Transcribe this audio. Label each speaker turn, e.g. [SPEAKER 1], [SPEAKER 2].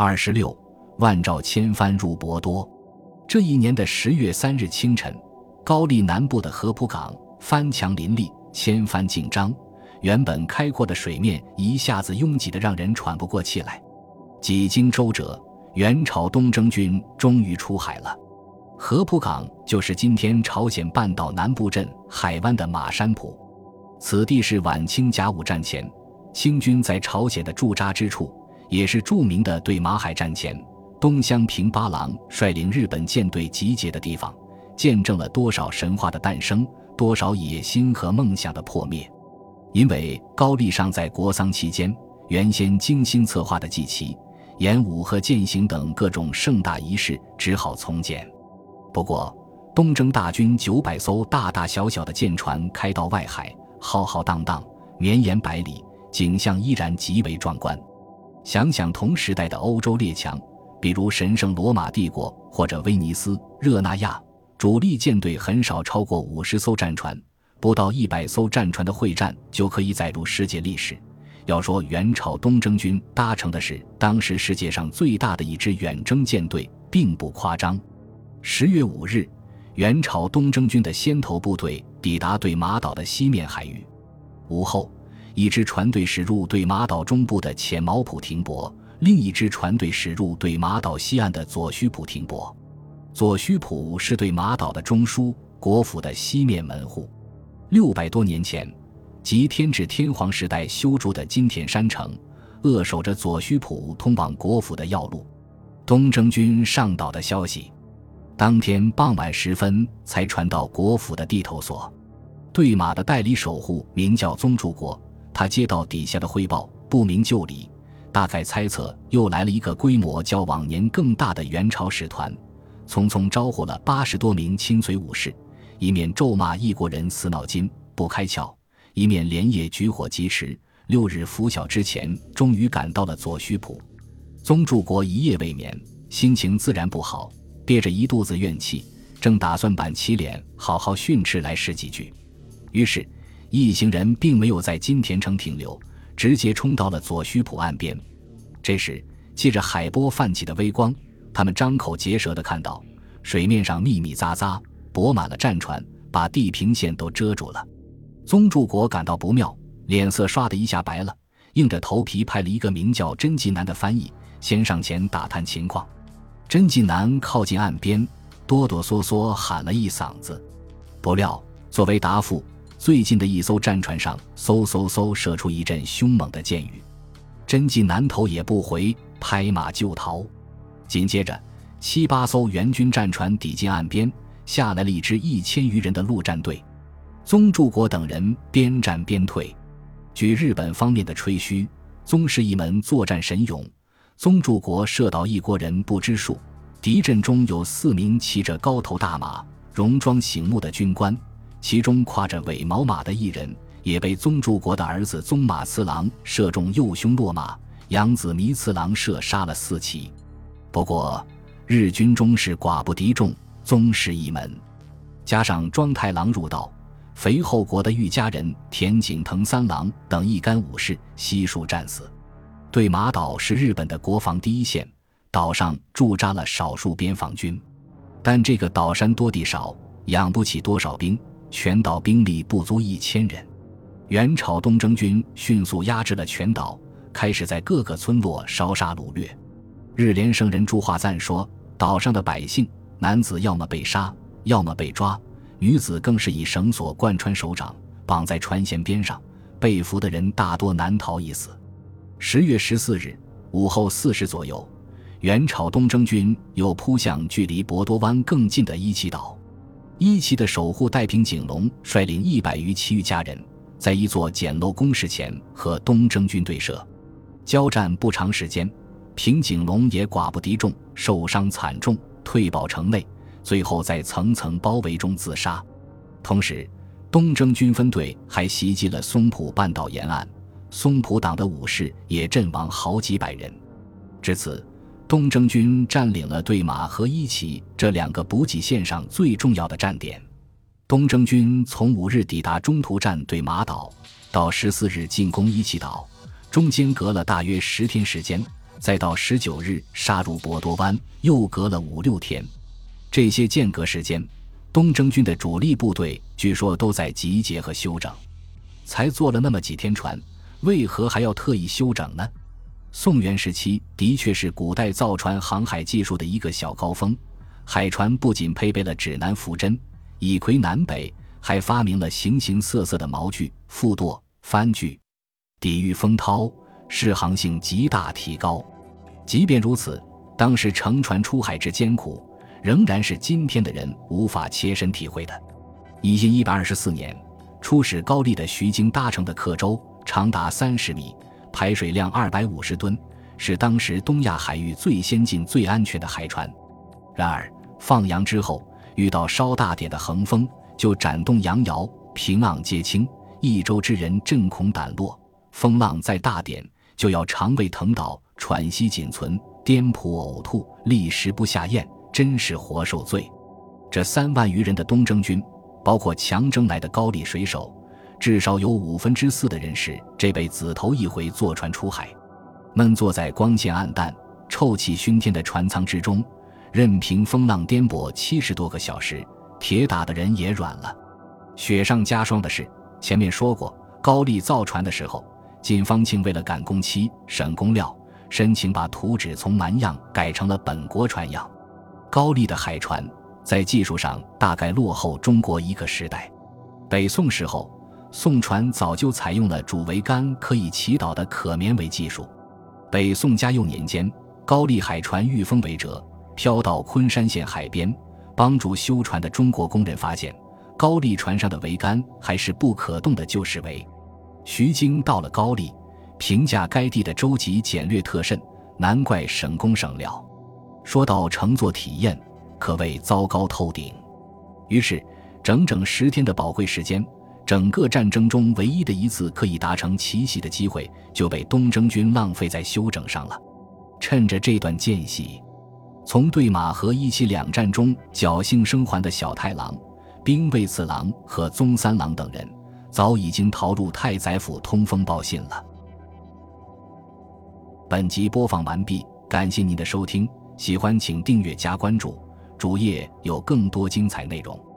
[SPEAKER 1] 二十六，万兆千帆入博多。这一年的十月三日清晨，高丽南部的合浦港帆墙林立，千帆竞张，原本开阔的水面一下子拥挤得让人喘不过气来。几经周折，元朝东征军终于出海了。合浦港就是今天朝鲜半岛南部镇海湾的马山浦，此地是晚清甲午战前清军在朝鲜的驻扎之处，也是著名的对马海战前东乡平八郎率领日本舰队集结的地方，见证了多少神话的诞生，多少野心和梦想的破灭。因为高丽尚在国丧期间，原先精心策划的祭旗、演武和践行等各种盛大仪式只好从简。不过，东征大军九百艘大大小小的舰船开到外海，浩浩荡荡，绵延百里，景象依然极为壮观。想想同时代的欧洲列强，比如神圣罗马帝国或者威尼斯、热那亚，主力舰队很少超过五十艘战船，不到一百艘战船的会战就可以载入世界历史。要说元朝东征军搭乘的是当时世界上最大的一支远征舰队，并不夸张。十月五日，元朝东征军的先头部队抵达对马岛的西面海域。午后，一支船队驶入对马岛中部的浅毛浦停泊，另一支船队驶入对马岛西岸的左须浦停泊。左须浦是对马岛的中枢，国府的西面门户。六百多年前，即天智天皇时代修筑的金田山城，扼守着左须浦通往国府的要路。东征军上岛的消息。当天傍晚时分才传到国府的地头所，对马的代理守护名叫宗助国。他接到底下的汇报，不明就里，大概猜测又来了一个规模较往年更大的元朝使团，匆匆招呼了八十多名亲随武士，一面咒骂异国人死脑筋不开窍，一面连夜举火疾驰。六日拂晓之前，终于赶到了左须浦。宗柱国一夜未眠，心情自然不好。憋着一肚子怨气，正打算板起脸好好训斥来使几句，于是，一行人并没有在金田城停留，直接冲到了左须浦岸边。这时，借着海波泛起的微光，他们张口结舌的看到，水面上密密匝匝泊满了战船，把地平线都遮住了。宗助国感到不妙，脸色唰的一下白了，硬着头皮派了一个名叫甄继南的翻译先上前打探情况。甄继南靠近岸边，哆哆嗦嗦喊了一嗓子，不料作为答复，最近的一艘战船上嗖嗖嗖射出一阵凶猛的箭雨。甄继南头也不回，拍马就逃。紧接着，七八艘援军战船抵近岸边，下来了一支一千余人的陆战队。宗助国等人边战边退。据日本方面的吹嘘，宗室一门作战神勇。宗助国射倒一国人不知数，敌阵中有四名骑着高头大马、戎装醒目的军官，其中挎着尾毛马的一人也被宗助国的儿子宗马次郎射中右胸落马，养子弥次郎射杀了四骑。不过日军中是寡不敌众，宗室一门，加上庄太郎入道，肥后国的御家人田井藤三郎等一干武士悉数战死。对马岛是日本的国防第一线，岛上驻扎了少数边防军，但这个岛山多地少，养不起多少兵，全岛兵力不足一千人。元朝东征军迅速压制了全岛，开始在各个村落烧杀掳掠。日莲圣人朱化赞说，岛上的百姓，男子要么被杀，要么被抓，女子更是以绳索贯穿手掌，绑在船舷边上，被俘的人大多难逃一死。十月十四日午后四时左右，元朝东征军又扑向距离博多湾更近的伊岐岛。伊岐的守护太平景隆率领一百余其余家人，在一座简陋工事前和东征军对射。交战不长时间，平景隆也寡不敌众，受伤惨重，退保城内，最后在层层包围中自杀。同时，东征军分队还袭击了松浦半岛沿岸。松浦党的武士也阵亡好几百人，至此，东征军占领了对马和伊奇这两个补给线上最重要的站点。东征军从五日抵达中途站对马岛，到十四日进攻伊奇岛，中间隔了大约十天时间，再到十九日杀入博多湾，又隔了五六天。这些间隔时间，东征军的主力部队据说都在集结和休整。才坐了那么几天船，为何还要特意休整呢？宋元时期的确是古代造船航海技术的一个小高峰。海船不仅配备了指南浮针，以魁南北，还发明了形形色色的锚具、副舵、帆具，抵御风涛，适航性极大提高。即便如此，当时乘船出海之艰苦，仍然是今天的人无法切身体会的。一因一百二十四年，出使高丽的徐经搭乘的客舟长达三十米，排水量二百五十吨，是当时东亚海域最先进、最安全的海船。然而，放洋之后，遇到稍大点的横风，就展动扬摇，平浪皆轻，一舟之人震恐胆落。风浪再大点，就要肠胃疼倒，喘息仅存，颠扑呕吐，立食不下咽，真是活受罪。这三万余人的东征军，包括强征来的高丽水手，至少有五分之四的人是这辈子头一回坐船出海，闷坐在光线暗淡、臭气熏天的船舱之中。任凭风浪颠簸七十多个小时，铁打的人也软了。雪上加霜的是，前面说过，高丽造船的时候，靳方庆为了赶工期、省工料，申请把图纸从蛮样改成了本国船样。高丽的海船在技术上大概落后中国一个时代。北宋时候，宋船早就采用了主桅杆可以祈祷的可绵尾技术。北宋嘉佑年间，高丽海船遇风为折。飘到昆山县海边，帮助修船的中国工人发现，高丽船上的桅杆还是不可动的旧式桅。徐经到了高丽，评价该地的舟楫简略特甚，难怪省工省料。说到乘坐体验，可谓糟糕透顶。于是，整整十天的宝贵时间，整个战争中唯一的一次可以达成奇袭的机会，就被东征军浪费在休整上了。趁着这段间隙。从对马河一起两战中侥幸生还的小太郎、兵卫次郎和宗三郎等人，早已经逃入太宰府通风报信了。本集播放完毕，感谢您的收听，喜欢请订阅加关注，主页有更多精彩内容。